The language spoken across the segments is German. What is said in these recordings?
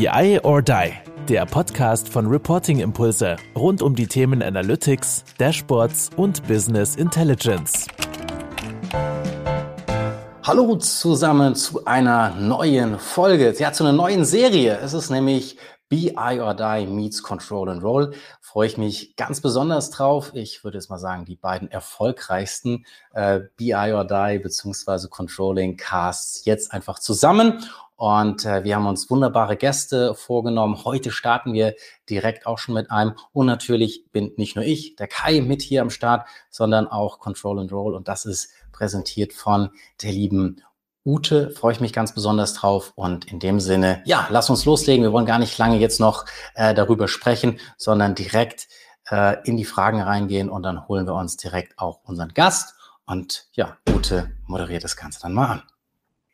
BI or Die, der Podcast von Reporting Impulse rund um die Themen Analytics, Dashboards und Business Intelligence. Hallo zusammen zu einer neuen Folge, ja, zu einer neuen Serie. Es ist nämlich BI or Die meets Control and Roll. Freue ich mich ganz besonders drauf. Ich würde jetzt mal sagen, die beiden erfolgreichsten äh, BI or Die beziehungsweise Controlling Casts jetzt einfach zusammen. Und äh, wir haben uns wunderbare Gäste vorgenommen. Heute starten wir direkt auch schon mit einem. Und natürlich bin nicht nur ich, der Kai, mit hier am Start, sondern auch Control and Roll. Und das ist präsentiert von der lieben Ute. Freue ich mich ganz besonders drauf. Und in dem Sinne, ja, lass uns loslegen. Wir wollen gar nicht lange jetzt noch äh, darüber sprechen, sondern direkt äh, in die Fragen reingehen. Und dann holen wir uns direkt auch unseren Gast. Und ja, Ute moderiert das Ganze dann mal an.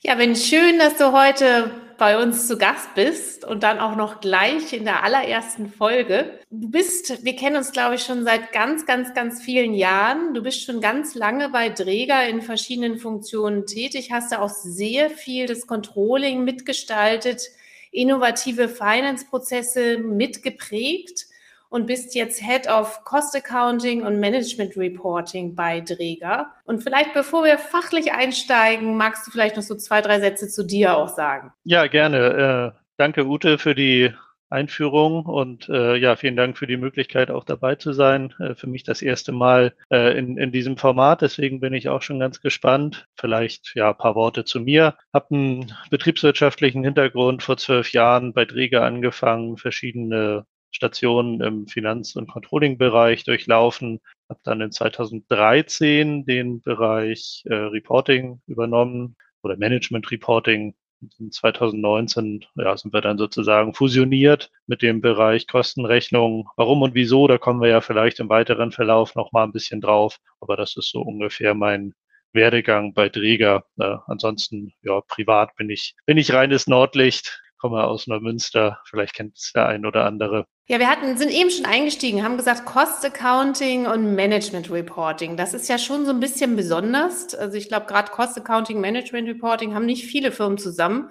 Ja, bin schön, dass du heute bei uns zu Gast bist und dann auch noch gleich in der allerersten Folge. Du bist, wir kennen uns, glaube ich, schon seit ganz, ganz, ganz vielen Jahren. Du bist schon ganz lange bei Dräger in verschiedenen Funktionen tätig, hast da auch sehr viel das Controlling mitgestaltet, innovative Finance-Prozesse mitgeprägt und bist jetzt Head of Cost Accounting und Management Reporting bei Dräger. Und vielleicht bevor wir fachlich einsteigen, magst du vielleicht noch so zwei, drei Sätze zu dir auch sagen? Ja, gerne. Äh, danke, Ute, für die Einführung und äh, ja, vielen Dank für die Möglichkeit, auch dabei zu sein. Äh, für mich das erste Mal äh, in, in diesem Format, deswegen bin ich auch schon ganz gespannt. Vielleicht ja ein paar Worte zu mir. Hab einen betriebswirtschaftlichen Hintergrund vor zwölf Jahren bei Dräger angefangen, verschiedene Stationen im Finanz- und Controlling-Bereich durchlaufen, habe dann in 2013 den Bereich äh, Reporting übernommen oder Management Reporting. In 2019 ja, sind wir dann sozusagen fusioniert mit dem Bereich Kostenrechnung. Warum und wieso, da kommen wir ja vielleicht im weiteren Verlauf noch mal ein bisschen drauf. Aber das ist so ungefähr mein Werdegang bei Dräger. Äh, ansonsten, ja, privat bin ich, bin ich reines Nordlicht, komme aus Neumünster. Vielleicht kennt es der ein oder andere. Ja, wir hatten, sind eben schon eingestiegen, haben gesagt Cost Accounting und Management Reporting. Das ist ja schon so ein bisschen besonders. Also ich glaube, gerade Cost Accounting, Management Reporting haben nicht viele Firmen zusammen.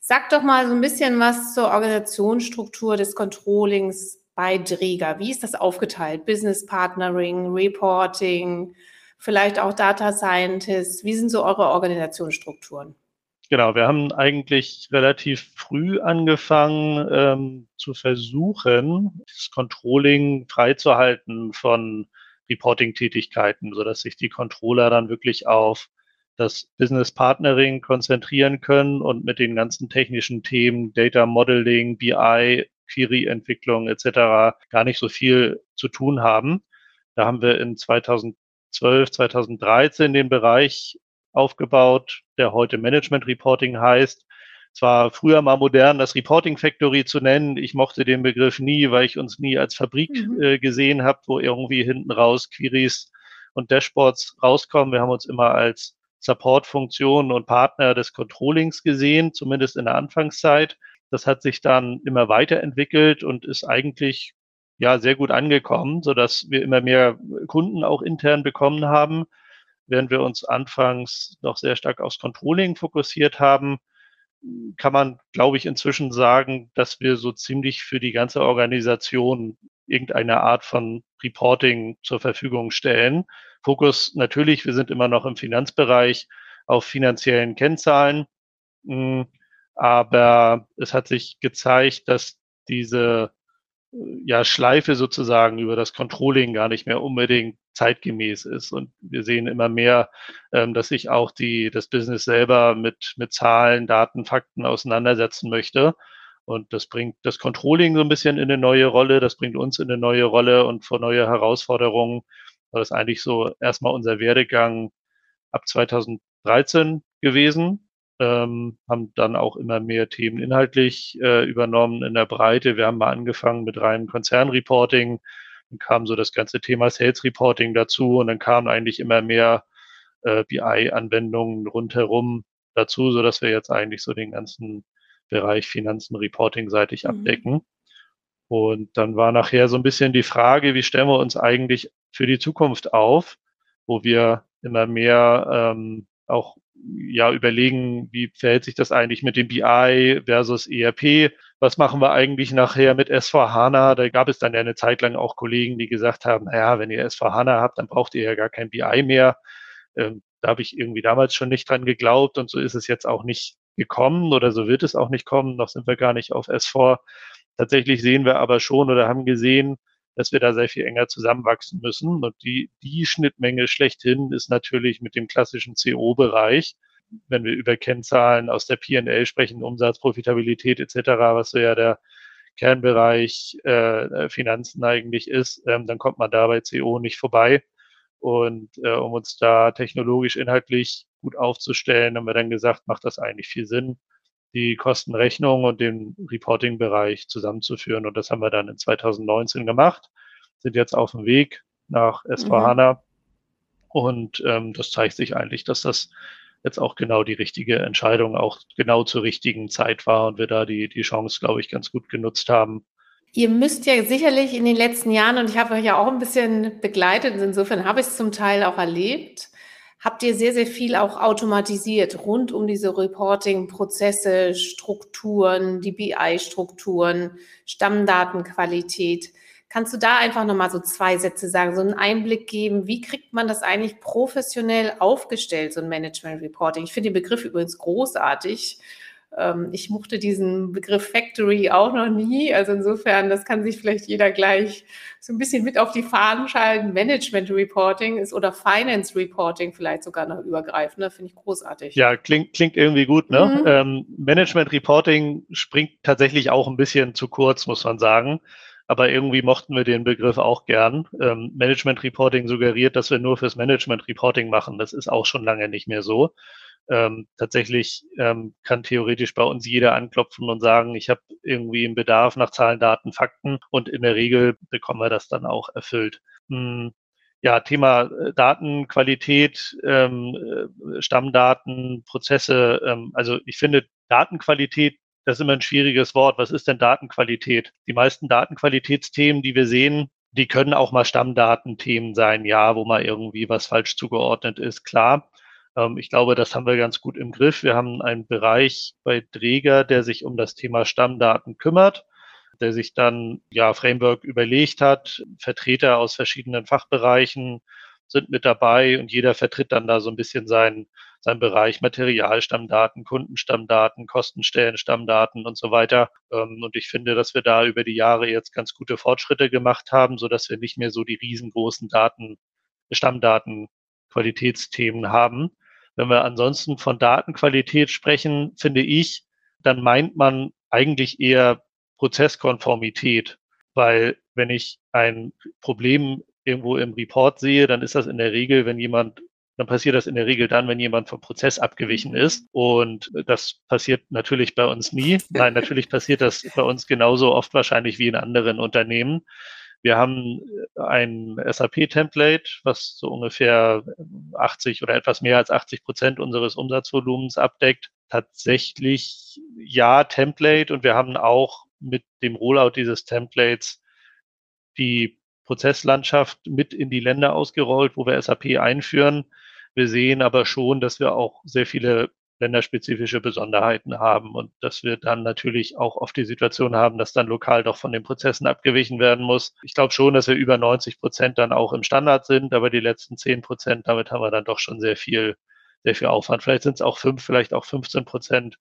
Sag doch mal so ein bisschen was zur Organisationsstruktur des Controllings bei Dräger. Wie ist das aufgeteilt? Business Partnering, Reporting, vielleicht auch Data Scientists. Wie sind so eure Organisationsstrukturen? Genau, wir haben eigentlich relativ früh angefangen ähm, zu versuchen, das Controlling freizuhalten von Reporting-Tätigkeiten, sodass sich die Controller dann wirklich auf das Business Partnering konzentrieren können und mit den ganzen technischen Themen Data Modeling, BI, Query-Entwicklung etc. gar nicht so viel zu tun haben. Da haben wir in 2012, 2013 den Bereich aufgebaut, der heute Management Reporting heißt. Es war früher mal modern, das Reporting Factory zu nennen. Ich mochte den Begriff nie, weil ich uns nie als Fabrik mhm. äh, gesehen habe, wo irgendwie hinten raus Queries und Dashboards rauskommen. Wir haben uns immer als Support-Funktion und Partner des Controllings gesehen, zumindest in der Anfangszeit. Das hat sich dann immer weiterentwickelt und ist eigentlich ja sehr gut angekommen, so dass wir immer mehr Kunden auch intern bekommen haben während wir uns anfangs noch sehr stark aufs Controlling fokussiert haben, kann man, glaube ich, inzwischen sagen, dass wir so ziemlich für die ganze Organisation irgendeine Art von Reporting zur Verfügung stellen. Fokus natürlich, wir sind immer noch im Finanzbereich auf finanziellen Kennzahlen, hm, aber es hat sich gezeigt, dass diese ja, Schleife sozusagen über das Controlling gar nicht mehr unbedingt zeitgemäß ist. Und wir sehen immer mehr, ähm, dass sich auch die, das Business selber mit, mit Zahlen, Daten, Fakten auseinandersetzen möchte. Und das bringt das Controlling so ein bisschen in eine neue Rolle, das bringt uns in eine neue Rolle und vor neue Herausforderungen. Das ist eigentlich so erstmal unser Werdegang ab 2013 gewesen ähm, haben dann auch immer mehr Themen inhaltlich äh, übernommen in der Breite. Wir haben mal angefangen mit reinem Konzernreporting, dann kam so das ganze Thema Sales Reporting dazu und dann kamen eigentlich immer mehr äh, BI-Anwendungen rundherum dazu, so dass wir jetzt eigentlich so den ganzen Bereich Finanzen Reporting-seitig mhm. abdecken. Und dann war nachher so ein bisschen die Frage, wie stellen wir uns eigentlich für die Zukunft auf, wo wir immer mehr ähm, auch ja überlegen, wie verhält sich das eigentlich mit dem BI versus ERP was machen wir eigentlich nachher mit S4HANA? Da gab es dann ja eine Zeit lang auch Kollegen, die gesagt haben, naja, wenn ihr S4HANA habt, dann braucht ihr ja gar kein BI mehr. Ähm, da habe ich irgendwie damals schon nicht dran geglaubt und so ist es jetzt auch nicht gekommen oder so wird es auch nicht kommen. Noch sind wir gar nicht auf S4. Tatsächlich sehen wir aber schon oder haben gesehen, dass wir da sehr viel enger zusammenwachsen müssen. Und die, die Schnittmenge schlechthin ist natürlich mit dem klassischen CO-Bereich wenn wir über Kennzahlen aus der P&L sprechen, Umsatz, Profitabilität etc., was so ja der Kernbereich äh, Finanzen eigentlich ist, ähm, dann kommt man da bei CO nicht vorbei. Und äh, um uns da technologisch inhaltlich gut aufzustellen, haben wir dann gesagt, macht das eigentlich viel Sinn, die Kostenrechnung und den Reporting-Bereich zusammenzuführen. Und das haben wir dann in 2019 gemacht, sind jetzt auf dem Weg nach S4HANA. Mhm. Und ähm, das zeigt sich eigentlich, dass das jetzt auch genau die richtige Entscheidung, auch genau zur richtigen Zeit war und wir da die, die Chance, glaube ich, ganz gut genutzt haben. Ihr müsst ja sicherlich in den letzten Jahren, und ich habe euch ja auch ein bisschen begleitet, insofern habe ich es zum Teil auch erlebt, habt ihr sehr, sehr viel auch automatisiert rund um diese Reporting-Prozesse, Strukturen, die BI-Strukturen, Stammdatenqualität. Kannst du da einfach nochmal so zwei Sätze sagen, so einen Einblick geben? Wie kriegt man das eigentlich professionell aufgestellt, so ein Management Reporting? Ich finde den Begriff übrigens großartig. Ähm, ich mochte diesen Begriff Factory auch noch nie. Also insofern, das kann sich vielleicht jeder gleich so ein bisschen mit auf die Fahnen schalten. Management Reporting ist oder Finance Reporting vielleicht sogar noch übergreifend. Das finde ich großartig. Ja, klingt, klingt irgendwie gut. Ne? Mhm. Ähm, Management Reporting springt tatsächlich auch ein bisschen zu kurz, muss man sagen aber irgendwie mochten wir den Begriff auch gern. Ähm, Management Reporting suggeriert, dass wir nur fürs Management Reporting machen. Das ist auch schon lange nicht mehr so. Ähm, tatsächlich ähm, kann theoretisch bei uns jeder anklopfen und sagen, ich habe irgendwie einen Bedarf nach Zahlen, Daten, Fakten und in der Regel bekommen wir das dann auch erfüllt. Hm, ja, Thema äh, Datenqualität, ähm, äh, Stammdaten, Prozesse. Ähm, also ich finde, Datenqualität das ist immer ein schwieriges Wort. Was ist denn Datenqualität? Die meisten Datenqualitätsthemen, die wir sehen, die können auch mal Stammdatenthemen sein, ja, wo mal irgendwie was falsch zugeordnet ist, klar. Ähm, ich glaube, das haben wir ganz gut im Griff. Wir haben einen Bereich bei Träger, der sich um das Thema Stammdaten kümmert, der sich dann ja Framework überlegt hat, Vertreter aus verschiedenen Fachbereichen sind mit dabei und jeder vertritt dann da so ein bisschen seinen sein Bereich Materialstammdaten, Kundenstammdaten, Kostenstellenstammdaten und so weiter. Ähm, und ich finde, dass wir da über die Jahre jetzt ganz gute Fortschritte gemacht haben, so dass wir nicht mehr so die riesengroßen Daten, Stammdaten, Qualitätsthemen haben. Wenn wir ansonsten von Datenqualität sprechen, finde ich, dann meint man eigentlich eher Prozesskonformität, weil wenn ich ein Problem irgendwo im Report sehe, dann ist das in der Regel, wenn jemand dann passiert das in der Regel dann, wenn jemand vom Prozess abgewichen ist. Und das passiert natürlich bei uns nie. Nein, natürlich passiert das bei uns genauso oft wahrscheinlich wie in anderen Unternehmen. Wir haben ein SAP-Template, was so ungefähr 80 oder etwas mehr als 80 Prozent unseres Umsatzvolumens abdeckt. Tatsächlich ja, Template. Und wir haben auch mit dem Rollout dieses Templates die Prozesslandschaft mit in die Länder ausgerollt, wo wir SAP einführen. Wir sehen aber schon, dass wir auch sehr viele länderspezifische Besonderheiten haben und dass wir dann natürlich auch oft die Situation haben, dass dann lokal doch von den Prozessen abgewichen werden muss. Ich glaube schon, dass wir über 90 Prozent dann auch im Standard sind, aber die letzten 10 Prozent, damit haben wir dann doch schon sehr viel, sehr viel Aufwand. Vielleicht sind es auch fünf, vielleicht auch 15 Prozent.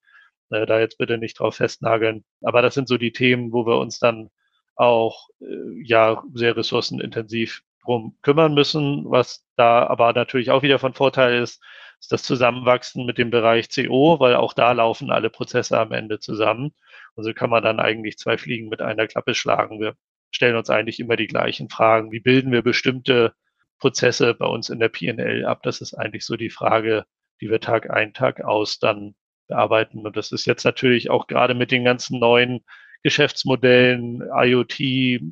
Äh, da jetzt bitte nicht drauf festnageln. Aber das sind so die Themen, wo wir uns dann auch äh, ja sehr ressourcenintensiv drum kümmern müssen. Was da aber natürlich auch wieder von Vorteil ist, ist das Zusammenwachsen mit dem Bereich CO, weil auch da laufen alle Prozesse am Ende zusammen. Und so kann man dann eigentlich zwei Fliegen mit einer Klappe schlagen. Wir stellen uns eigentlich immer die gleichen Fragen. Wie bilden wir bestimmte Prozesse bei uns in der PNL ab? Das ist eigentlich so die Frage, die wir Tag ein, Tag aus dann bearbeiten. Und das ist jetzt natürlich auch gerade mit den ganzen neuen Geschäftsmodellen, IoT,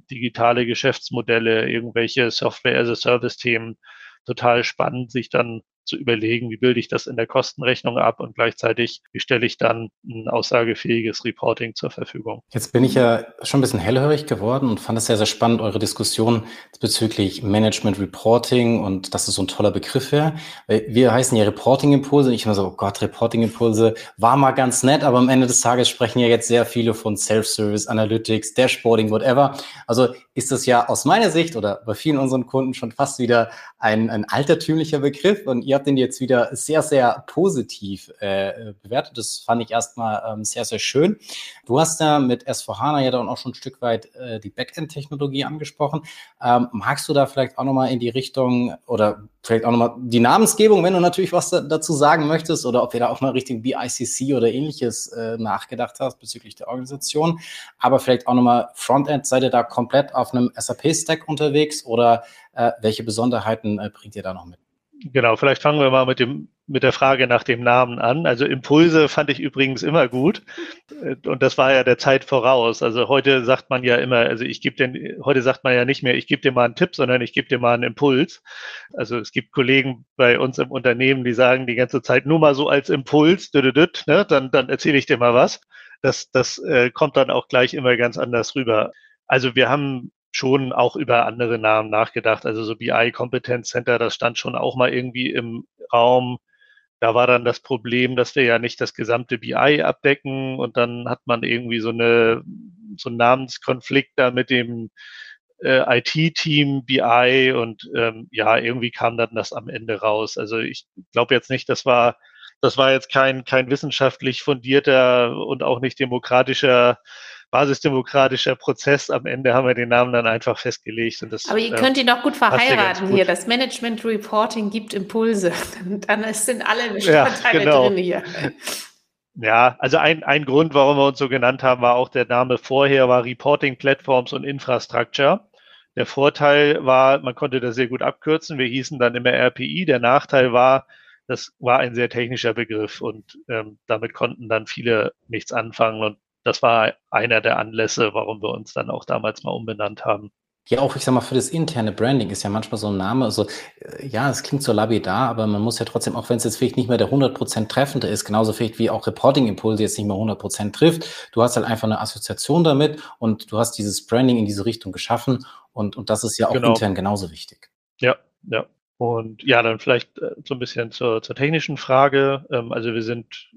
digitale Geschäftsmodelle, irgendwelche Software-as-a-Service-Themen total spannend, sich dann zu überlegen, wie bilde ich das in der Kostenrechnung ab und gleichzeitig, wie stelle ich dann ein aussagefähiges Reporting zur Verfügung. Jetzt bin ich ja schon ein bisschen hellhörig geworden und fand es sehr, sehr spannend, eure Diskussion bezüglich Management Reporting und dass es so ein toller Begriff wäre. Wir heißen ja Reporting-Impulse. Ich immer so, oh Gott, Reporting-Impulse war mal ganz nett, aber am Ende des Tages sprechen ja jetzt sehr viele von Self-Service, Analytics, Dashboarding, whatever. Also ist das ja aus meiner Sicht oder bei vielen unseren Kunden schon fast wieder ein, ein altertümlicher Begriff und ihr habt den jetzt wieder sehr, sehr positiv äh, bewertet. Das fand ich erstmal ähm, sehr, sehr schön. Du hast ja mit S4HANA ja dann auch schon ein Stück weit äh, die Backend-Technologie angesprochen. Ähm, magst du da vielleicht auch nochmal in die Richtung oder vielleicht auch nochmal die Namensgebung, wenn du natürlich was da, dazu sagen möchtest oder ob ihr da auch mal Richtung BICC oder ähnliches äh, nachgedacht hast bezüglich der Organisation. Aber vielleicht auch nochmal Frontend, seid ihr da komplett auf einem SAP-Stack unterwegs oder äh, welche Besonderheiten äh, bringt ihr da noch mit? Genau, vielleicht fangen wir mal mit dem mit der Frage nach dem Namen an. Also Impulse fand ich übrigens immer gut äh, und das war ja der Zeit voraus. Also heute sagt man ja immer, also ich gebe den, heute sagt man ja nicht mehr, ich gebe dir mal einen Tipp, sondern ich gebe dir mal einen Impuls. Also es gibt Kollegen bei uns im Unternehmen, die sagen die ganze Zeit nur mal so als Impuls, düdüdüd, ne, dann dann erzähle ich dir mal was. Das das äh, kommt dann auch gleich immer ganz anders rüber. Also wir haben schon auch über andere Namen nachgedacht. Also so BI Competence Center, das stand schon auch mal irgendwie im Raum. Da war dann das Problem, dass wir ja nicht das gesamte BI abdecken und dann hat man irgendwie so eine so einen Namenskonflikt da mit dem äh, IT-Team BI und ähm, ja, irgendwie kam dann das am Ende raus. Also ich glaube jetzt nicht, das war das war jetzt kein kein wissenschaftlich fundierter und auch nicht demokratischer basisdemokratischer Prozess. Am Ende haben wir den Namen dann einfach festgelegt. Und das, Aber ihr äh, könnt ihn doch gut verheiraten gut. hier. Das Management Reporting gibt Impulse. Dann sind alle Bestandteile ja, genau. drin hier. Ja, also ein, ein Grund, warum wir uns so genannt haben, war auch der Name vorher, war Reporting Platforms und Infrastructure. Der Vorteil war, man konnte das sehr gut abkürzen. Wir hießen dann immer RPI. Der Nachteil war, das war ein sehr technischer Begriff und ähm, damit konnten dann viele nichts anfangen. Und das war einer der Anlässe, warum wir uns dann auch damals mal umbenannt haben. Ja, auch ich sag mal, für das interne Branding ist ja manchmal so ein Name, also äh, ja, es klingt so labidar, aber man muss ja trotzdem, auch wenn es jetzt vielleicht nicht mehr der 100% treffende ist, genauso vielleicht wie auch Reporting-Impulse jetzt nicht mehr 100% trifft, du hast halt einfach eine Assoziation damit und du hast dieses Branding in diese Richtung geschaffen und, und das ist ja auch genau. intern genauso wichtig. Ja, ja. Und ja, dann vielleicht äh, so ein bisschen zur, zur technischen Frage. Ähm, also wir sind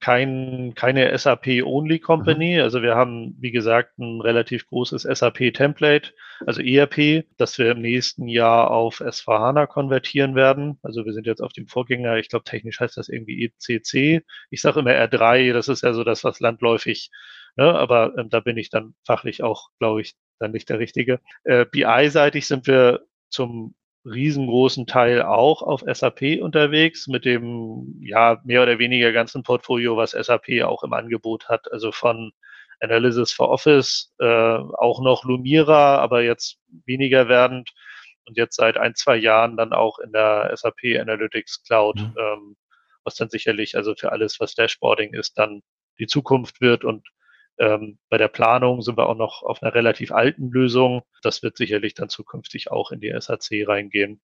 kein, keine SAP-Only-Company. Mhm. Also wir haben, wie gesagt, ein relativ großes SAP-Template, also ERP, das wir im nächsten Jahr auf S4HANA konvertieren werden. Also wir sind jetzt auf dem Vorgänger, ich glaube technisch heißt das irgendwie ECC. Ich sage immer R3, das ist ja so das, was landläufig, ne? aber ähm, da bin ich dann fachlich auch, glaube ich, dann nicht der Richtige. Äh, BI-seitig sind wir zum riesengroßen Teil auch auf SAP unterwegs mit dem ja mehr oder weniger ganzen Portfolio, was SAP auch im Angebot hat. Also von Analysis for Office, äh, auch noch Lumira, aber jetzt weniger werdend und jetzt seit ein, zwei Jahren dann auch in der SAP Analytics Cloud, mhm. ähm, was dann sicherlich also für alles, was Dashboarding ist, dann die Zukunft wird und ähm, bei der Planung sind wir auch noch auf einer relativ alten Lösung. Das wird sicherlich dann zukünftig auch in die SAC reingehen.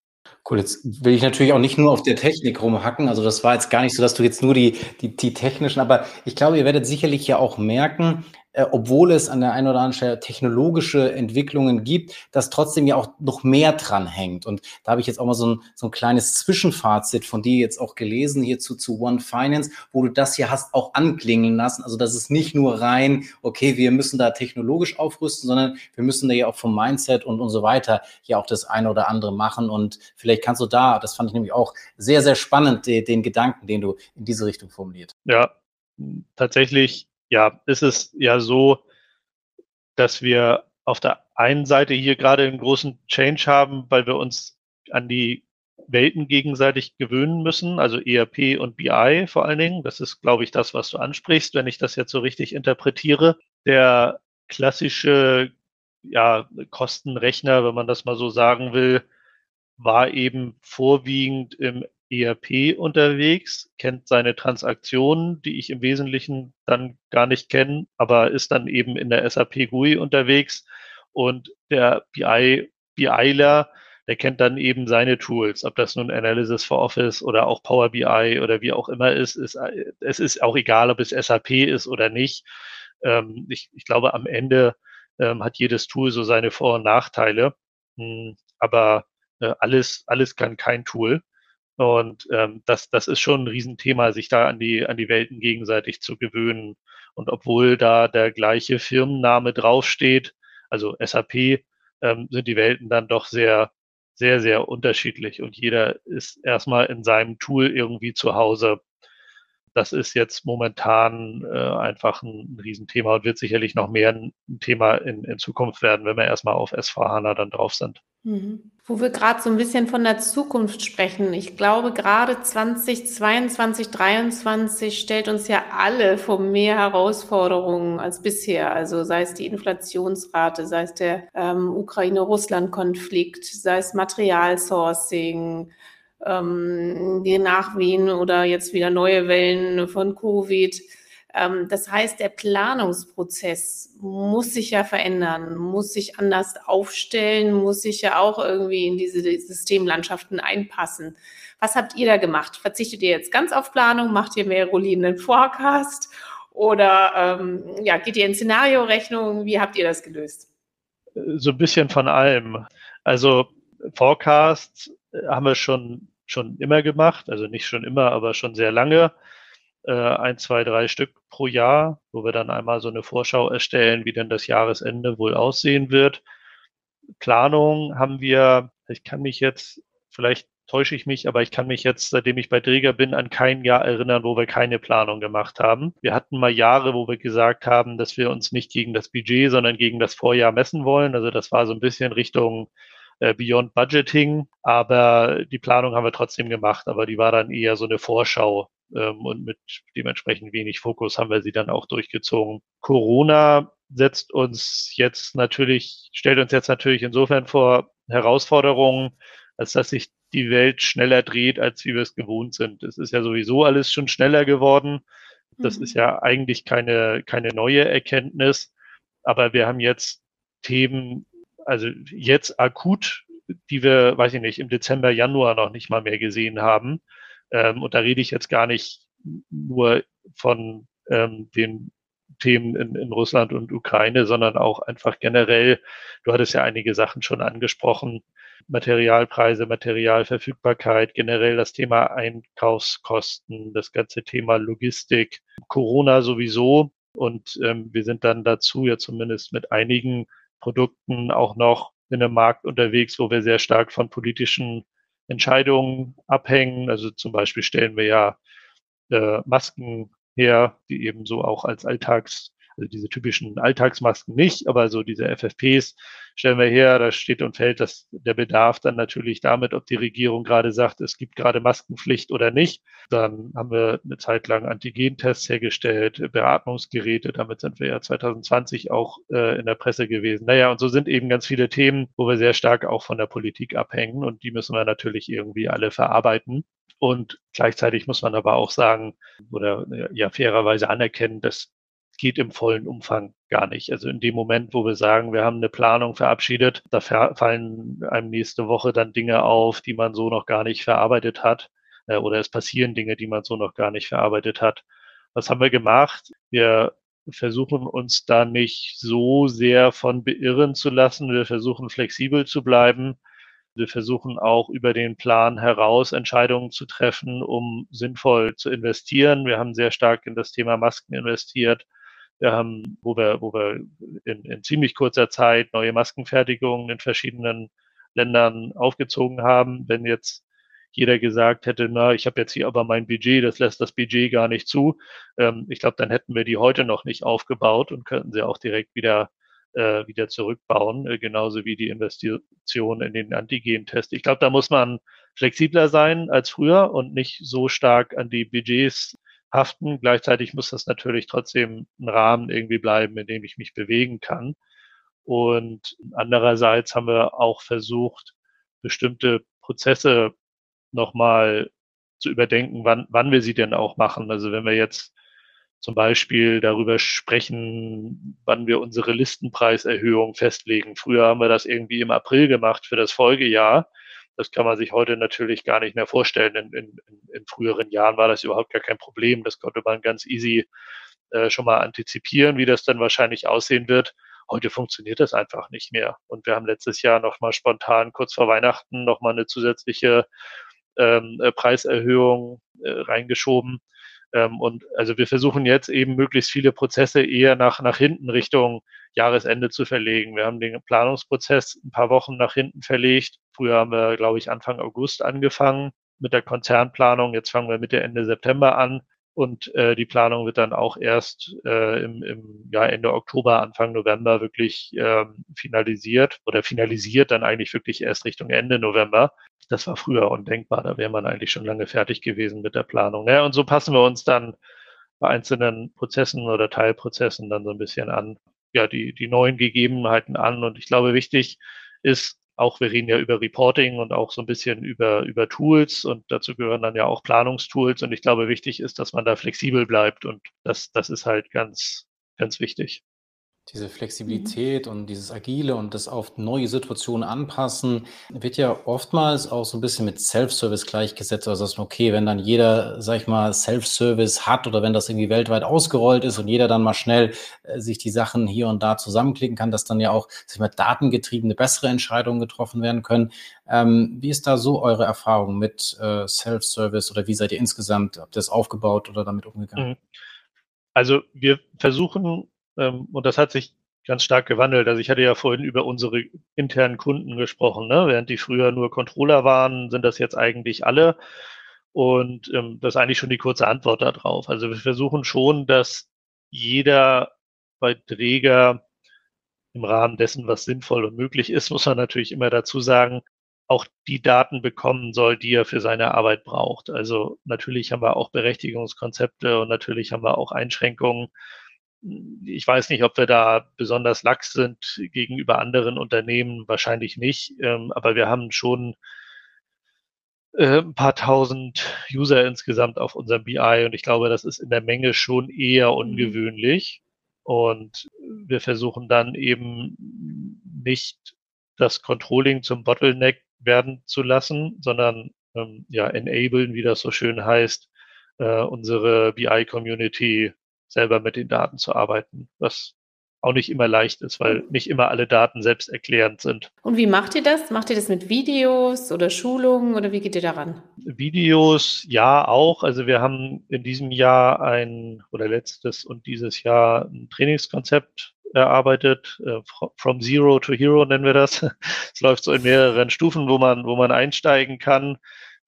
Cool, jetzt will ich natürlich auch nicht nur auf der Technik rumhacken. Also das war jetzt gar nicht so, dass du jetzt nur die, die, die technischen, aber ich glaube, ihr werdet sicherlich ja auch merken, äh, obwohl es an der einen oder anderen Stelle technologische Entwicklungen gibt, dass trotzdem ja auch noch mehr dran hängt. Und da habe ich jetzt auch mal so ein, so ein kleines Zwischenfazit von dir jetzt auch gelesen, hierzu zu One Finance, wo du das hier hast auch anklingen lassen. Also das ist nicht nur rein, okay, wir müssen da technologisch aufrüsten, sondern wir müssen da ja auch vom Mindset und, und so weiter ja auch das eine oder andere machen. Und vielleicht kannst du da, das fand ich nämlich auch sehr, sehr spannend, den, den Gedanken, den du in diese Richtung formuliert. Ja, tatsächlich ja, ist es ja so, dass wir auf der einen Seite hier gerade einen großen Change haben, weil wir uns an die Welten gegenseitig gewöhnen müssen, also ERP und BI vor allen Dingen. Das ist, glaube ich, das, was du ansprichst, wenn ich das jetzt so richtig interpretiere. Der klassische ja, Kostenrechner, wenn man das mal so sagen will, war eben vorwiegend im ERP unterwegs, kennt seine Transaktionen, die ich im Wesentlichen dann gar nicht kenne, aber ist dann eben in der SAP GUI unterwegs und der BI, BIler, der kennt dann eben seine Tools, ob das nun Analysis for Office oder auch Power BI oder wie auch immer ist, ist es ist auch egal, ob es SAP ist oder nicht. Ähm, ich, ich glaube, am Ende ähm, hat jedes Tool so seine Vor- und Nachteile. Hm, aber äh, alles, alles kann kein Tool. Und ähm, das, das ist schon ein Riesenthema, sich da an die, an die Welten gegenseitig zu gewöhnen. Und obwohl da der gleiche Firmenname draufsteht, also SAP, ähm, sind die Welten dann doch sehr, sehr, sehr unterschiedlich. Und jeder ist erstmal in seinem Tool irgendwie zu Hause. Das ist jetzt momentan äh, einfach ein, Riesenthema und wird sicherlich noch mehr ein, Thema in, in Zukunft werden, wenn wir erstmal auf S4HANA dann drauf sind. Mhm. Wo wir gerade so ein bisschen von der Zukunft sprechen. Ich glaube, gerade 2022, 2023 stellt uns ja alle vor mehr Herausforderungen als bisher. Also sei es die Inflationsrate, sei es der ähm, Ukraine-Russland-Konflikt, sei es Materialsourcing, ähm, die Nachwehen oder jetzt wieder neue Wellen von Covid. Ähm, das heißt, der Planungsprozess muss sich ja verändern, muss sich anders aufstellen, muss sich ja auch irgendwie in diese Systemlandschaften einpassen. Was habt ihr da gemacht? Verzichtet ihr jetzt ganz auf Planung? Macht ihr mehr rollierenden Forecast? Oder ähm, ja, geht ihr in Szenariorechnungen? Wie habt ihr das gelöst? So ein bisschen von allem. Also Forecast haben wir schon, schon immer gemacht, also nicht schon immer, aber schon sehr lange äh, ein, zwei, drei Stück pro Jahr, wo wir dann einmal so eine Vorschau erstellen, wie denn das Jahresende wohl aussehen wird. Planung haben wir, ich kann mich jetzt, vielleicht täusche ich mich, aber ich kann mich jetzt, seitdem ich bei Träger bin, an kein Jahr erinnern, wo wir keine Planung gemacht haben. Wir hatten mal Jahre, wo wir gesagt haben, dass wir uns nicht gegen das Budget, sondern gegen das Vorjahr messen wollen. Also das war so ein bisschen Richtung äh, Beyond Budgeting, aber die Planung haben wir trotzdem gemacht, aber die war dann eher so eine Vorschau ähm, und mit dementsprechend wenig Fokus haben wir sie dann auch durchgezogen. Corona setzt uns jetzt natürlich, stellt uns jetzt natürlich insofern vor Herausforderungen, als dass sich die Welt schneller dreht, als wie wir es gewohnt sind. Es ist ja sowieso alles schon schneller geworden. Das mhm. ist ja eigentlich keine, keine neue Erkenntnis. Aber wir haben jetzt Themen, also jetzt akut, die wir, weiß ich nicht, im Dezember, Januar noch nicht mal mehr gesehen haben. Ähm, und da rede ich jetzt gar nicht nur von ähm, den Themen in, in Russland und Ukraine, sondern auch einfach generell, du hattest ja einige Sachen schon angesprochen, Materialpreise, Materialverfügbarkeit, generell das Thema Einkaufskosten, das ganze Thema Logistik, Corona sowieso. Und ähm, wir sind dann dazu ja zumindest mit einigen Produkten auch noch in einem Markt unterwegs, wo wir sehr stark von politischen Entscheidungen abhängen. Also zum Beispiel stellen wir ja äh, Masken her, die eben so auch als Alltags also diese typischen Alltagsmasken nicht, aber so diese FFPs stellen wir her, da steht und fällt das, der Bedarf dann natürlich damit, ob die Regierung gerade sagt, es gibt gerade Maskenpflicht oder nicht. Dann haben wir eine Zeit lang Antigentests hergestellt, Beatmungsgeräte, damit sind wir ja 2020 auch äh, in der Presse gewesen. Naja, und so sind eben ganz viele Themen, wo wir sehr stark auch von der Politik abhängen und die müssen wir natürlich irgendwie alle verarbeiten. Und gleichzeitig muss man aber auch sagen oder ja fairerweise anerkennen, dass geht im vollen Umfang gar nicht. Also in dem Moment, wo wir sagen, wir haben eine Planung verabschiedet, da fallen einem nächste Woche dann Dinge auf, die man so noch gar nicht verarbeitet hat. Äh, oder es passieren Dinge, die man so noch gar nicht verarbeitet hat. Was haben wir gemacht? Wir versuchen uns da nicht so sehr von beirren zu lassen. Wir versuchen flexibel zu bleiben. Wir versuchen auch über den Plan heraus Entscheidungen zu treffen, um sinnvoll zu investieren. Wir haben sehr stark in das Thema Masken investiert. Haben, wo wir, wo wir in, in ziemlich kurzer Zeit neue Maskenfertigungen in verschiedenen Ländern aufgezogen haben. Wenn jetzt jeder gesagt hätte, na, ich habe jetzt hier aber mein Budget, das lässt das Budget gar nicht zu. Ähm, ich glaube, dann hätten wir die heute noch nicht aufgebaut und könnten sie auch direkt wieder äh, wieder zurückbauen, äh, genauso wie die Investition in den Antigen-Test. Ich glaube, da muss man flexibler sein als früher und nicht so stark an die Budgets haften. Gleichzeitig muss das natürlich trotzdem ein Rahmen irgendwie bleiben, in dem ich mich bewegen kann. Und andererseits haben wir auch versucht, bestimmte Prozesse nochmal zu überdenken, wann, wann wir sie denn auch machen. Also wenn wir jetzt zum Beispiel darüber sprechen, wann wir unsere Listenpreiserhöhung festlegen. Früher haben wir das irgendwie im April gemacht für das Folgejahr. Das kann man sich heute natürlich gar nicht mehr vorstellen. In, in, in früheren Jahren war das überhaupt gar kein Problem. Das konnte man ganz easy äh, schon mal antizipieren, wie das dann wahrscheinlich aussehen wird. Heute funktioniert das einfach nicht mehr. Und wir haben letztes Jahr nochmal spontan kurz vor Weihnachten nochmal eine zusätzliche ähm, äh, Preiserhöhung äh, reingeschoben. Ähm, und also wir versuchen jetzt eben möglichst viele Prozesse eher nach, nach hinten Richtung Jahresende zu verlegen. Wir haben den Planungsprozess ein paar Wochen nach hinten verlegt. Früher haben wir, glaube ich, Anfang August angefangen mit der Konzernplanung. Jetzt fangen wir Mitte, Ende September an. Und äh, die Planung wird dann auch erst äh, im, im ja, Ende Oktober, Anfang November wirklich ähm, finalisiert oder finalisiert dann eigentlich wirklich erst Richtung Ende November. Das war früher undenkbar, da wäre man eigentlich schon lange fertig gewesen mit der Planung. Ja, und so passen wir uns dann bei einzelnen Prozessen oder Teilprozessen dann so ein bisschen an, ja, die, die neuen Gegebenheiten an. Und ich glaube, wichtig ist, auch wir reden ja über Reporting und auch so ein bisschen über, über Tools und dazu gehören dann ja auch Planungstools. Und ich glaube, wichtig ist, dass man da flexibel bleibt und das, das ist halt ganz, ganz wichtig. Diese Flexibilität mhm. und dieses Agile und das auf neue Situationen anpassen, wird ja oftmals auch so ein bisschen mit Self-Service gleichgesetzt. Also, dass okay, wenn dann jeder, sag ich mal, Self-Service hat oder wenn das irgendwie weltweit ausgerollt ist und jeder dann mal schnell äh, sich die Sachen hier und da zusammenklicken kann, dass dann ja auch, sag ich mal, datengetriebene, bessere Entscheidungen getroffen werden können. Ähm, wie ist da so eure Erfahrung mit äh, Self-Service oder wie seid ihr insgesamt, habt ihr das aufgebaut oder damit umgegangen? Mhm. Also, wir versuchen ähm, und das hat sich ganz stark gewandelt. Also ich hatte ja vorhin über unsere internen Kunden gesprochen. Ne? Während die früher nur Controller waren, sind das jetzt eigentlich alle. Und ähm, das ist eigentlich schon die kurze Antwort darauf. Also wir versuchen schon, dass jeder bei Träger im Rahmen dessen, was sinnvoll und möglich ist, muss man natürlich immer dazu sagen, auch die Daten bekommen soll, die er für seine Arbeit braucht. Also natürlich haben wir auch Berechtigungskonzepte und natürlich haben wir auch Einschränkungen, ich weiß nicht, ob wir da besonders lax sind gegenüber anderen Unternehmen, wahrscheinlich nicht, ähm, aber wir haben schon äh, ein paar tausend User insgesamt auf unserem BI und ich glaube, das ist in der Menge schon eher mhm. ungewöhnlich. Und wir versuchen dann eben nicht das Controlling zum Bottleneck werden zu lassen, sondern ähm, ja, enablen, wie das so schön heißt, äh, unsere BI-Community selber mit den Daten zu arbeiten, was auch nicht immer leicht ist, weil nicht immer alle Daten selbsterklärend sind. Und wie macht ihr das? Macht ihr das mit Videos oder Schulungen oder wie geht ihr daran? Videos, ja, auch. Also wir haben in diesem Jahr ein oder letztes und dieses Jahr ein Trainingskonzept erarbeitet. Äh, from Zero to Hero nennen wir das. Es läuft so in mehreren Stufen, wo man, wo man einsteigen kann.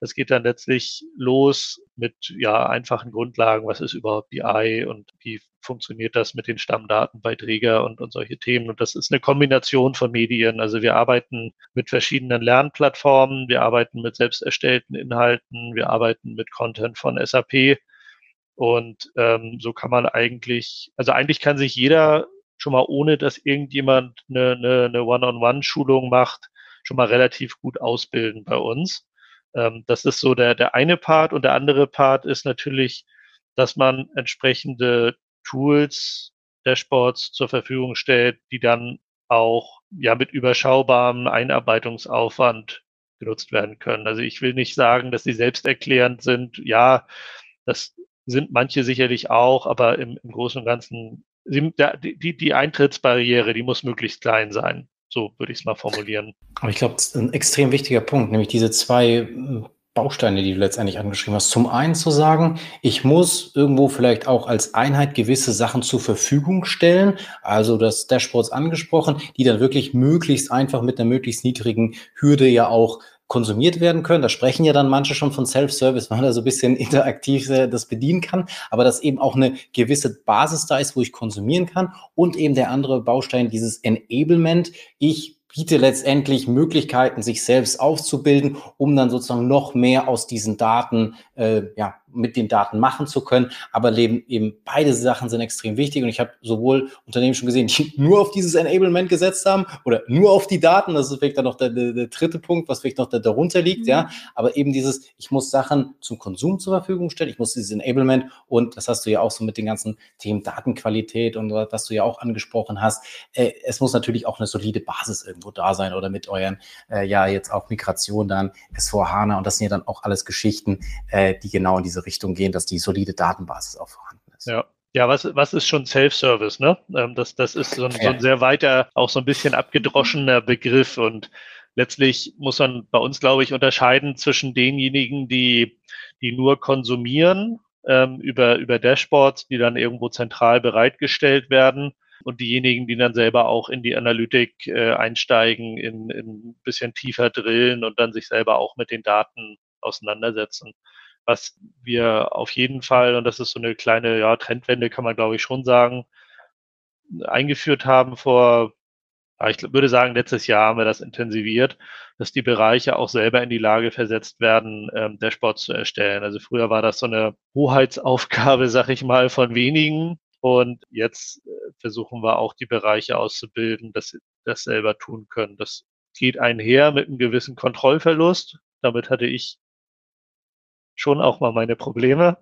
Das geht dann letztlich los mit ja einfachen Grundlagen. Was ist überhaupt BI und wie funktioniert das mit den Stammdaten bei Träger und, und solche Themen? Und das ist eine Kombination von Medien. Also wir arbeiten mit verschiedenen Lernplattformen, wir arbeiten mit selbst erstellten Inhalten, wir arbeiten mit Content von SAP. Und ähm, so kann man eigentlich, also eigentlich kann sich jeder schon mal ohne, dass irgendjemand eine, eine, eine One-on-One-Schulung macht, schon mal relativ gut ausbilden bei uns. Ähm, das ist so der, der eine Part. Und der andere Part ist natürlich, dass man entsprechende Tools, Dashboards zur Verfügung stellt, die dann auch ja mit überschaubarem Einarbeitungsaufwand genutzt werden können. Also ich will nicht sagen, dass sie selbsterklärend sind. Ja, das sind manche sicherlich auch, aber im, im Großen und Ganzen, die, die, die Eintrittsbarriere, die muss möglichst klein sein. So würde ich es mal formulieren. Aber ich glaube, das ist ein extrem wichtiger Punkt, nämlich diese zwei äh, Bausteine, die du letztendlich angeschrieben hast. Zum einen zu sagen, ich muss irgendwo vielleicht auch als Einheit gewisse Sachen zur Verfügung stellen, also das Dashboards angesprochen, die dann wirklich möglichst einfach mit einer möglichst niedrigen Hürde ja auch konsumiert werden können. Da sprechen ja dann manche schon von Self-Service, weil man da so ein bisschen interaktiv äh, das bedienen kann, aber dass eben auch eine gewisse Basis da ist, wo ich konsumieren kann und eben der andere Baustein, dieses Enablement. Ich biete letztendlich Möglichkeiten, sich selbst aufzubilden, um dann sozusagen noch mehr aus diesen Daten, äh, ja, mit den Daten machen zu können. Aber eben, eben beide Sachen sind extrem wichtig. Und ich habe sowohl Unternehmen schon gesehen, die nur auf dieses Enablement gesetzt haben oder nur auf die Daten. Das ist vielleicht dann noch der, der, der dritte Punkt, was vielleicht noch da, darunter liegt. Mhm. Ja, aber eben dieses, ich muss Sachen zum Konsum zur Verfügung stellen. Ich muss dieses Enablement und das hast du ja auch so mit den ganzen Themen Datenqualität und was du ja auch angesprochen hast. Äh, es muss natürlich auch eine solide Basis irgendwo da sein oder mit euren, äh, ja, jetzt auch Migration dann, S4 HANA und das sind ja dann auch alles Geschichten, äh, die genau in diese Richtung gehen, dass die solide Datenbasis auch vorhanden ist. Ja. Ja, was, was ist schon Self-Service, ne? Ähm, das, das ist so ein, so ein sehr weiter, auch so ein bisschen abgedroschener Begriff und letztlich muss man bei uns, glaube ich, unterscheiden zwischen denjenigen, die, die nur konsumieren ähm, über, über Dashboards, die dann irgendwo zentral bereitgestellt werden und diejenigen, die dann selber auch in die Analytik äh, einsteigen, in, in ein bisschen tiefer drillen und dann sich selber auch mit den Daten auseinandersetzen. Was wir auf jeden Fall, und das ist so eine kleine ja, Trendwende, kann man glaube ich schon sagen, eingeführt haben vor, ich würde sagen, letztes Jahr haben wir das intensiviert, dass die Bereiche auch selber in die Lage versetzt werden, ähm, Dashboards zu erstellen. Also früher war das so eine Hoheitsaufgabe, sag ich mal, von wenigen. Und jetzt äh, versuchen wir auch die Bereiche auszubilden, dass sie das selber tun können. Das geht einher mit einem gewissen Kontrollverlust. Damit hatte ich schon auch mal meine Probleme.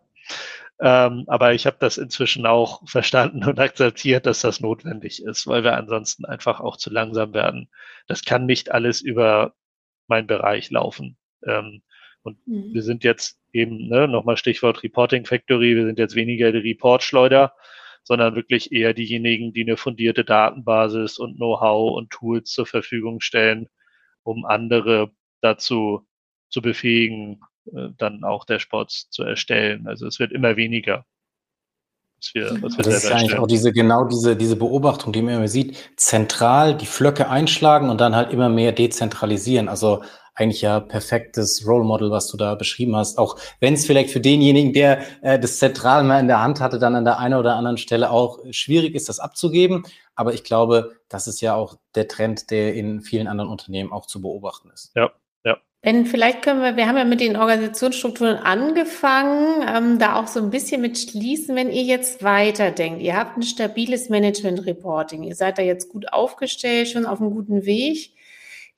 Ähm, aber ich habe das inzwischen auch verstanden und akzeptiert, dass das notwendig ist, weil wir ansonsten einfach auch zu langsam werden. Das kann nicht alles über meinen Bereich laufen. Ähm, und mhm. wir sind jetzt eben, ne, nochmal Stichwort Reporting Factory, wir sind jetzt weniger die Reportschleuder, sondern wirklich eher diejenigen, die eine fundierte Datenbasis und Know-how und Tools zur Verfügung stellen, um andere dazu zu befähigen, äh, dann auch Dashboards zu erstellen. Also es wird immer weniger. Was wir, was wir das ist eigentlich auch diese, genau diese, diese Beobachtung, die man immer sieht, zentral die Flöcke einschlagen und dann halt immer mehr dezentralisieren. Also eigentlich ja perfektes Role Model, was du da beschrieben hast. Auch wenn es vielleicht für denjenigen, der äh, das zentral mal in der Hand hatte, dann an der einen oder anderen Stelle auch schwierig ist, das abzugeben. Aber ich glaube, das ist ja auch der Trend, der in vielen anderen Unternehmen auch zu beobachten ist. Ja, Ben, vielleicht können wir, wir haben ja mit den Organisationsstrukturen angefangen, ähm, da auch so ein bisschen mit schließen, wenn ihr jetzt weiterdenkt. Ihr habt ein stabiles Management-Reporting. Ihr seid da jetzt gut aufgestellt, schon auf einem guten Weg.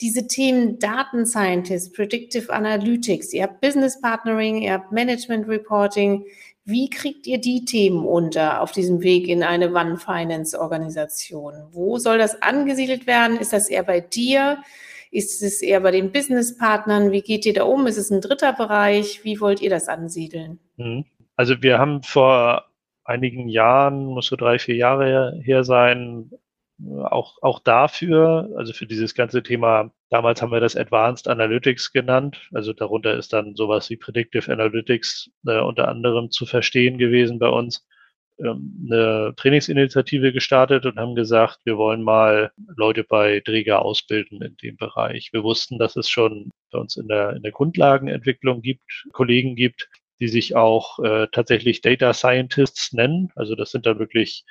Diese Themen Daten Scientist, Predictive Analytics, ihr habt Business Partnering, ihr habt Management Reporting. Wie kriegt ihr die Themen unter auf diesem Weg in eine One Finance Organisation? Wo soll das angesiedelt werden? Ist das eher bei dir? Ist es eher bei den Businesspartnern? Wie geht ihr da um? Ist es ein dritter Bereich? Wie wollt ihr das ansiedeln? Mhm. Also wir haben vor einigen Jahren, muss so drei, vier Jahre her sein, auch, auch dafür, also für dieses ganze Thema, damals haben wir das Advanced Analytics genannt, also darunter ist dann sowas wie Predictive Analytics äh, unter anderem zu verstehen gewesen bei uns. Ähm, eine Trainingsinitiative gestartet und haben gesagt, wir wollen mal Leute bei Dräger ausbilden in dem Bereich. Wir wussten, dass es schon bei uns in der, in der Grundlagenentwicklung gibt, Kollegen gibt, die sich auch äh, tatsächlich Data Scientists nennen. Also das sind dann wirklich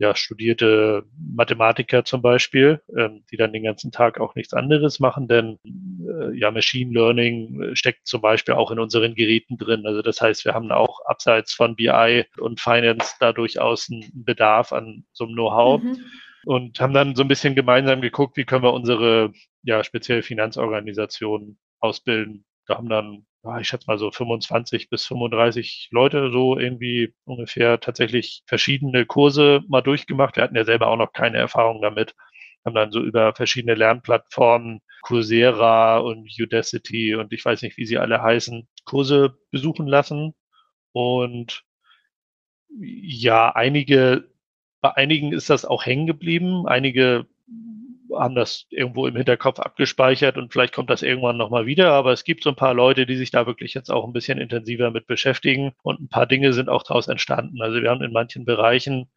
ja, studierte Mathematiker zum Beispiel, ähm, die dann den ganzen Tag auch nichts anderes machen, denn äh, ja, Machine Learning äh, steckt zum Beispiel auch in unseren Geräten drin. Also das heißt, wir haben auch abseits von BI und Finance da durchaus einen Bedarf an so einem Know-how. Mhm. Und haben dann so ein bisschen gemeinsam geguckt, wie können wir unsere ja, speziell Finanzorganisationen ausbilden. Da haben dann ich schätze mal so 25 bis 35 Leute so irgendwie ungefähr tatsächlich verschiedene Kurse mal durchgemacht. Wir hatten ja selber auch noch keine Erfahrung damit. Haben dann so über verschiedene Lernplattformen, Coursera und Udacity und ich weiß nicht, wie sie alle heißen, Kurse besuchen lassen. Und ja, einige, bei einigen ist das auch hängen geblieben. Einige haben das irgendwo im Hinterkopf abgespeichert und vielleicht kommt das irgendwann nochmal wieder. Aber es gibt so ein paar Leute, die sich da wirklich jetzt auch ein bisschen intensiver mit beschäftigen und ein paar Dinge sind auch daraus entstanden. Also wir haben in manchen Bereichen,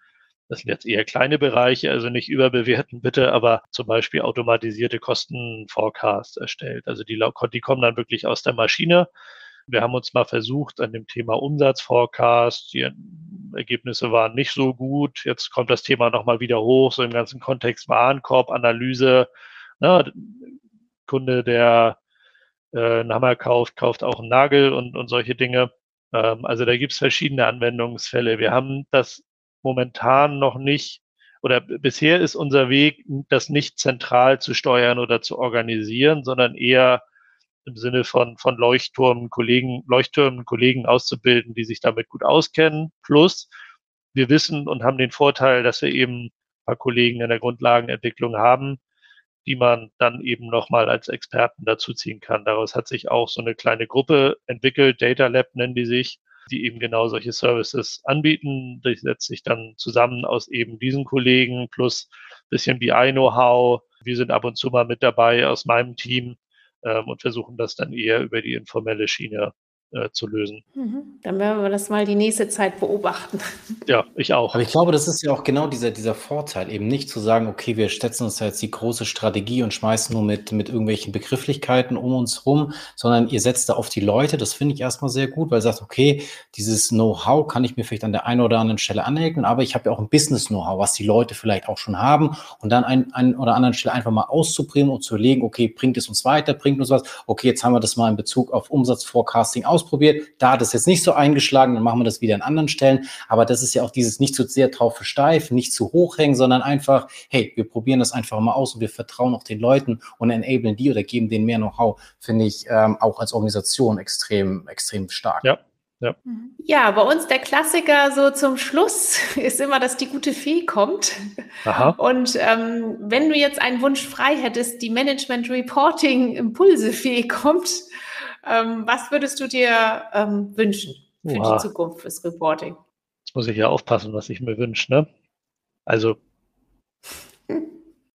das sind jetzt eher kleine Bereiche, also nicht überbewerten bitte, aber zum Beispiel automatisierte Kostenforecasts erstellt. Also die, die kommen dann wirklich aus der Maschine. Wir haben uns mal versucht an dem Thema Umsatzforecast. Die Ergebnisse waren nicht so gut. Jetzt kommt das Thema nochmal wieder hoch, so im ganzen Kontext Warenkorbanalyse. Na, Kunde, der äh, einen Hammer kauft, kauft auch einen Nagel und, und solche Dinge. Ähm, also da gibt es verschiedene Anwendungsfälle. Wir haben das momentan noch nicht oder bisher ist unser Weg, das nicht zentral zu steuern oder zu organisieren, sondern eher im Sinne von, von Leuchtturmen, Kollegen, Leuchttürmen, Kollegen auszubilden, die sich damit gut auskennen. Plus, wir wissen und haben den Vorteil, dass wir eben ein paar Kollegen in der Grundlagenentwicklung haben, die man dann eben nochmal als Experten dazuziehen kann. Daraus hat sich auch so eine kleine Gruppe entwickelt, Data Lab nennen die sich, die eben genau solche Services anbieten. Das setzt sich dann zusammen aus eben diesen Kollegen plus bisschen BI-Know-how. Wir sind ab und zu mal mit dabei aus meinem Team und versuchen das dann eher über die informelle Schiene äh, zu lösen. Mhm. Dann werden wir das mal die nächste Zeit beobachten. Ja, ich auch. Aber ich glaube, das ist ja auch genau dieser, dieser Vorteil, eben nicht zu sagen, okay, wir setzen uns da jetzt die große Strategie und schmeißen nur mit, mit irgendwelchen Begrifflichkeiten um uns rum, sondern ihr setzt da auf die Leute. Das finde ich erstmal sehr gut, weil ihr sagt, okay, dieses Know-how kann ich mir vielleicht an der einen oder anderen Stelle aneignen, aber ich habe ja auch ein Business-Know-how, was die Leute vielleicht auch schon haben und dann an ein oder anderen Stelle einfach mal auszubringen und zu überlegen, okay, bringt es uns weiter, bringt uns was, okay, jetzt haben wir das mal in Bezug auf Umsatzforecasting aus ausprobiert. Da hat es jetzt nicht so eingeschlagen, dann machen wir das wieder an anderen Stellen. Aber das ist ja auch dieses nicht zu sehr drauf versteifen, nicht zu hoch hängen, sondern einfach, hey, wir probieren das einfach mal aus und wir vertrauen auch den Leuten und enablen die oder geben denen mehr Know-how, finde ich ähm, auch als Organisation extrem, extrem stark. Ja. Ja. ja, bei uns der Klassiker so zum Schluss ist immer, dass die gute Fee kommt. Aha. Und ähm, wenn du jetzt einen Wunsch frei hättest, die Management Reporting Impulse Fee kommt, ähm, was würdest du dir ähm, wünschen für Oha. die Zukunft fürs Reporting? Jetzt muss ich ja aufpassen, was ich mir wünsche. Ne? Also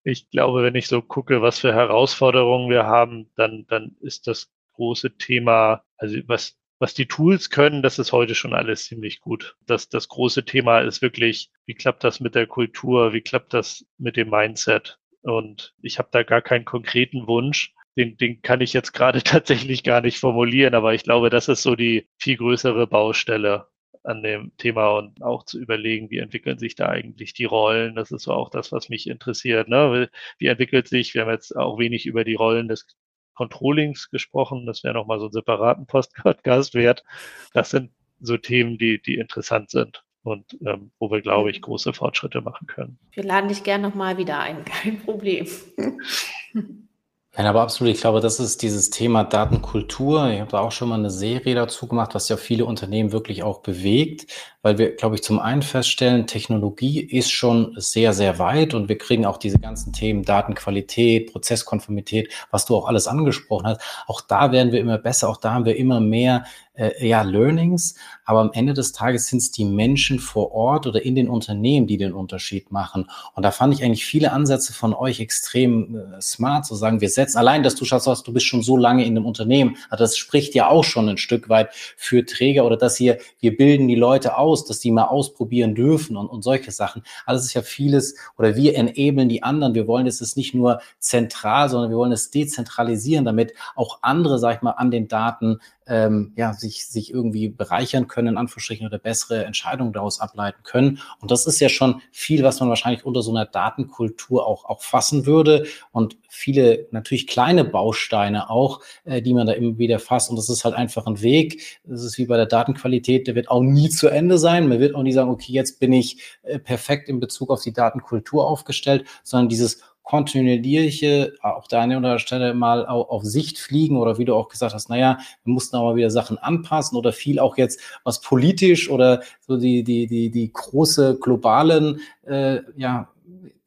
ich glaube, wenn ich so gucke, was für Herausforderungen wir haben, dann, dann ist das große Thema, also was, was die Tools können, das ist heute schon alles ziemlich gut. Das, das große Thema ist wirklich, wie klappt das mit der Kultur, wie klappt das mit dem Mindset? Und ich habe da gar keinen konkreten Wunsch den, den kann ich jetzt gerade tatsächlich gar nicht formulieren, aber ich glaube, das ist so die viel größere Baustelle an dem Thema und auch zu überlegen, wie entwickeln sich da eigentlich die Rollen. Das ist so auch das, was mich interessiert. Ne? Wie entwickelt sich, wir haben jetzt auch wenig über die Rollen des Controllings gesprochen, das wäre nochmal so ein separaten Podcast wert. Das sind so Themen, die, die interessant sind und ähm, wo wir, glaube ich, große Fortschritte machen können. Wir laden dich gerne nochmal wieder ein, kein Problem. Nein, aber absolut. Ich glaube, das ist dieses Thema Datenkultur. Ich habe da auch schon mal eine Serie dazu gemacht, was ja viele Unternehmen wirklich auch bewegt, weil wir, glaube ich, zum einen feststellen, Technologie ist schon sehr, sehr weit und wir kriegen auch diese ganzen Themen Datenqualität, Prozesskonformität, was du auch alles angesprochen hast. Auch da werden wir immer besser. Auch da haben wir immer mehr äh, ja, Learnings, aber am Ende des Tages sind es die Menschen vor Ort oder in den Unternehmen, die den Unterschied machen. Und da fand ich eigentlich viele Ansätze von euch extrem äh, smart, zu sagen, wir setzen, allein, dass du schaust, du bist schon so lange in dem Unternehmen, also das spricht ja auch schon ein Stück weit für Träger oder dass hier, wir bilden die Leute aus, dass die mal ausprobieren dürfen und, und solche Sachen. Also es ist ja vieles, oder wir enablen die anderen, wir wollen es nicht nur zentral, sondern wir wollen es dezentralisieren, damit auch andere, sag ich mal, an den Daten ähm, ja, sich, sich irgendwie bereichern können, in Anführungsstrichen, oder bessere Entscheidungen daraus ableiten können. Und das ist ja schon viel, was man wahrscheinlich unter so einer Datenkultur auch, auch fassen würde. Und viele natürlich kleine Bausteine auch, äh, die man da immer wieder fasst. Und das ist halt einfach ein Weg. Das ist wie bei der Datenqualität, der wird auch nie zu Ende sein. Man wird auch nie sagen, okay, jetzt bin ich äh, perfekt in Bezug auf die Datenkultur aufgestellt, sondern dieses kontinuierliche, auch da an der Stelle mal auf, Sicht fliegen oder wie du auch gesagt hast, naja, wir mussten aber wieder Sachen anpassen oder viel auch jetzt was politisch oder so die, die, die, die große globalen, äh, ja,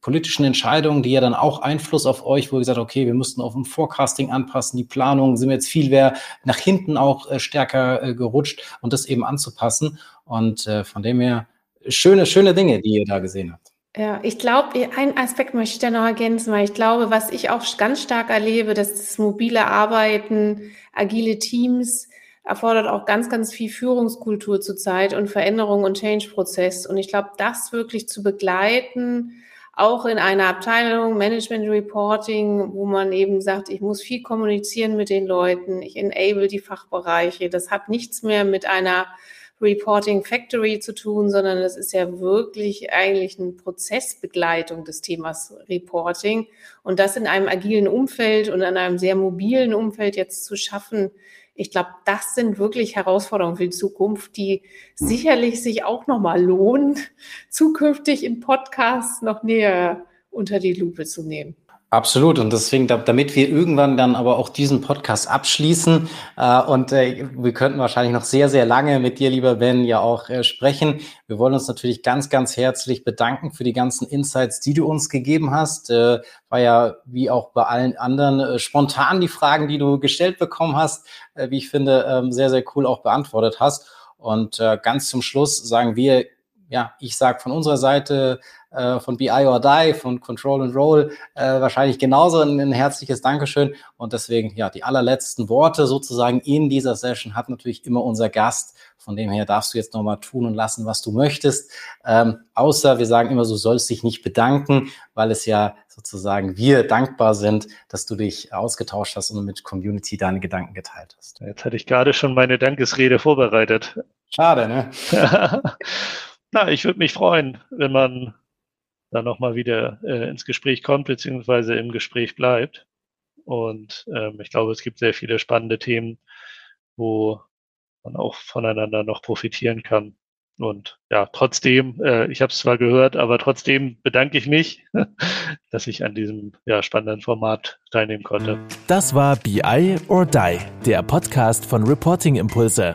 politischen Entscheidungen, die ja dann auch Einfluss auf euch, wo ihr gesagt okay, wir mussten auf dem Forecasting anpassen, die Planung sind jetzt viel mehr nach hinten auch äh, stärker äh, gerutscht und das eben anzupassen. Und äh, von dem her schöne, schöne Dinge, die ihr da gesehen habt. Ja, ich glaube, einen Aspekt möchte ich da noch ergänzen, weil ich glaube, was ich auch ganz stark erlebe, dass das mobile Arbeiten, agile Teams erfordert auch ganz, ganz viel Führungskultur zurzeit und Veränderung und Change-Prozess. Und ich glaube, das wirklich zu begleiten, auch in einer Abteilung Management Reporting, wo man eben sagt, ich muss viel kommunizieren mit den Leuten, ich enable die Fachbereiche. Das hat nichts mehr mit einer Reporting Factory zu tun, sondern es ist ja wirklich eigentlich eine Prozessbegleitung des Themas Reporting. Und das in einem agilen Umfeld und in einem sehr mobilen Umfeld jetzt zu schaffen, ich glaube, das sind wirklich Herausforderungen für die Zukunft, die sicherlich sich auch nochmal lohnen, zukünftig im Podcast noch näher unter die Lupe zu nehmen. Absolut. Und deswegen, damit wir irgendwann dann aber auch diesen Podcast abschließen äh, und äh, wir könnten wahrscheinlich noch sehr, sehr lange mit dir, lieber Ben, ja auch äh, sprechen. Wir wollen uns natürlich ganz, ganz herzlich bedanken für die ganzen Insights, die du uns gegeben hast. Äh, war ja wie auch bei allen anderen äh, spontan die Fragen, die du gestellt bekommen hast, äh, wie ich finde, ähm, sehr, sehr cool auch beantwortet hast. Und äh, ganz zum Schluss sagen wir, ja, ich sage von unserer Seite äh, von BI or Die, von Control and Roll, äh, wahrscheinlich genauso ein, ein, herzliches Dankeschön. Und deswegen, ja, die allerletzten Worte sozusagen in dieser Session hat natürlich immer unser Gast. Von dem her darfst du jetzt nochmal tun und lassen, was du möchtest. Ähm, außer wir sagen immer, du sollst dich nicht bedanken, weil es ja sozusagen wir dankbar sind, dass du dich ausgetauscht hast und mit Community deine Gedanken geteilt hast. Jetzt hatte ich gerade schon meine Dankesrede vorbereitet. Schade, ne? Na, ich würde mich freuen, wenn man da nochmal wieder äh, ins Gespräch kommt, beziehungsweise im Gespräch bleibt. Und ähm, ich glaube, es gibt sehr viele spannende Themen, wo man auch voneinander noch profitieren kann. Und ja, trotzdem, äh, ich habe es zwar gehört, aber trotzdem bedanke ich mich, dass ich an diesem ja, spannenden Format teilnehmen konnte. Das war BI or Die, der Podcast von Reporting Impulse.